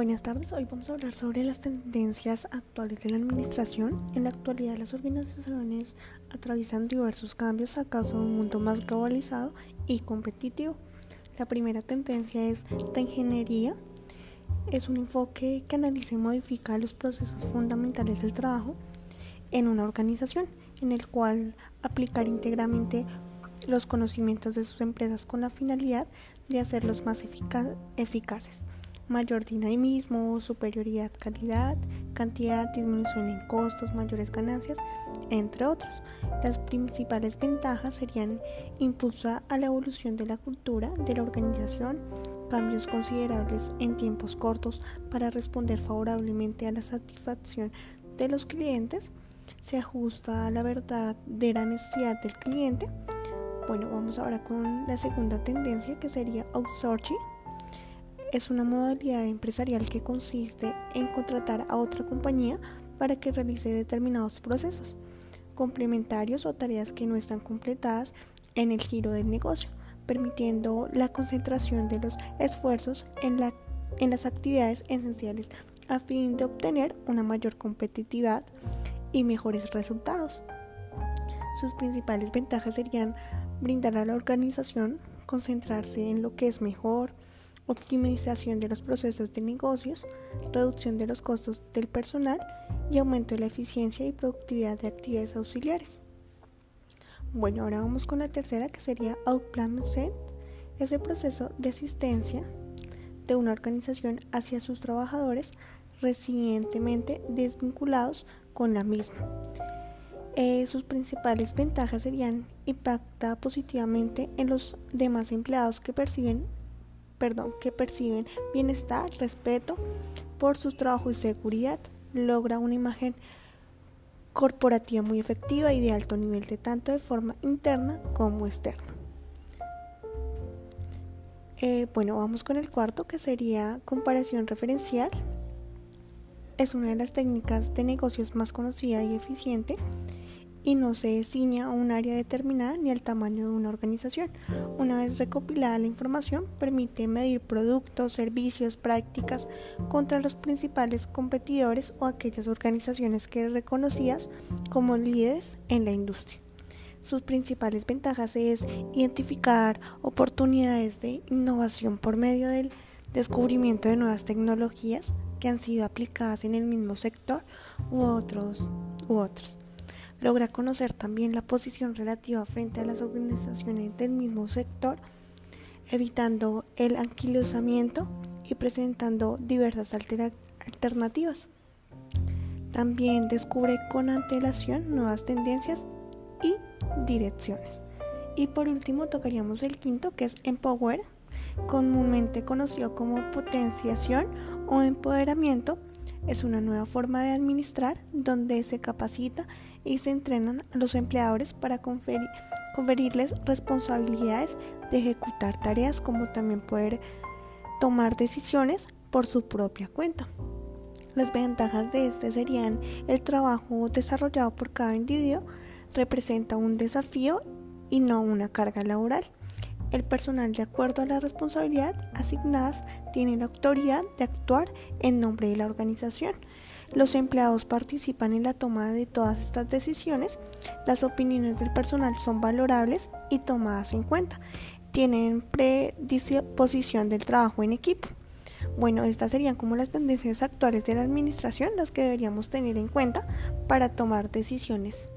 Buenas tardes, hoy vamos a hablar sobre las tendencias actuales de la administración. En la actualidad las organizaciones atraviesan diversos cambios a causa de un mundo más globalizado y competitivo. La primera tendencia es la ingeniería. Es un enfoque que analiza y modifica los procesos fundamentales del trabajo en una organización, en el cual aplicar íntegramente los conocimientos de sus empresas con la finalidad de hacerlos más eficaces mayor dinamismo, superioridad calidad, cantidad, disminución en costos, mayores ganancias, entre otros. Las principales ventajas serían impulsar a la evolución de la cultura de la organización, cambios considerables en tiempos cortos para responder favorablemente a la satisfacción de los clientes, se ajusta a la verdad de la necesidad del cliente. Bueno, vamos ahora con la segunda tendencia que sería outsourcing es una modalidad empresarial que consiste en contratar a otra compañía para que realice determinados procesos complementarios o tareas que no están completadas en el giro del negocio, permitiendo la concentración de los esfuerzos en, la, en las actividades esenciales a fin de obtener una mayor competitividad y mejores resultados. Sus principales ventajas serían brindar a la organización concentrarse en lo que es mejor, optimización de los procesos de negocios, reducción de los costos del personal y aumento de la eficiencia y productividad de actividades auxiliares. Bueno, ahora vamos con la tercera que sería Outplacement. Es el proceso de asistencia de una organización hacia sus trabajadores recientemente desvinculados con la misma. Eh, sus principales ventajas serían impacta positivamente en los demás empleados que perciben perdón, que perciben bienestar, respeto por su trabajo y seguridad, logra una imagen corporativa muy efectiva y de alto nivel de tanto de forma interna como externa. Eh, bueno, vamos con el cuarto que sería comparación referencial. Es una de las técnicas de negocios más conocida y eficiente y no se ciña a un área determinada ni al tamaño de una organización. Una vez recopilada la información, permite medir productos, servicios, prácticas contra los principales competidores o aquellas organizaciones que reconocidas como líderes en la industria. Sus principales ventajas es identificar oportunidades de innovación por medio del descubrimiento de nuevas tecnologías que han sido aplicadas en el mismo sector u otros, u otros logra conocer también la posición relativa frente a las organizaciones del mismo sector, evitando el anquilosamiento y presentando diversas alternativas. También descubre con antelación nuevas tendencias y direcciones. Y por último tocaríamos el quinto que es Empower, comúnmente conocido como potenciación o empoderamiento. Es una nueva forma de administrar donde se capacita y se entrenan a los empleadores para conferirles responsabilidades de ejecutar tareas como también poder tomar decisiones por su propia cuenta. Las ventajas de este serían el trabajo desarrollado por cada individuo representa un desafío y no una carga laboral. El personal, de acuerdo a la responsabilidad asignadas, tiene la autoridad de actuar en nombre de la organización. Los empleados participan en la toma de todas estas decisiones. Las opiniones del personal son valorables y tomadas en cuenta. Tienen predisposición del trabajo en equipo. Bueno, estas serían como las tendencias actuales de la administración, las que deberíamos tener en cuenta para tomar decisiones.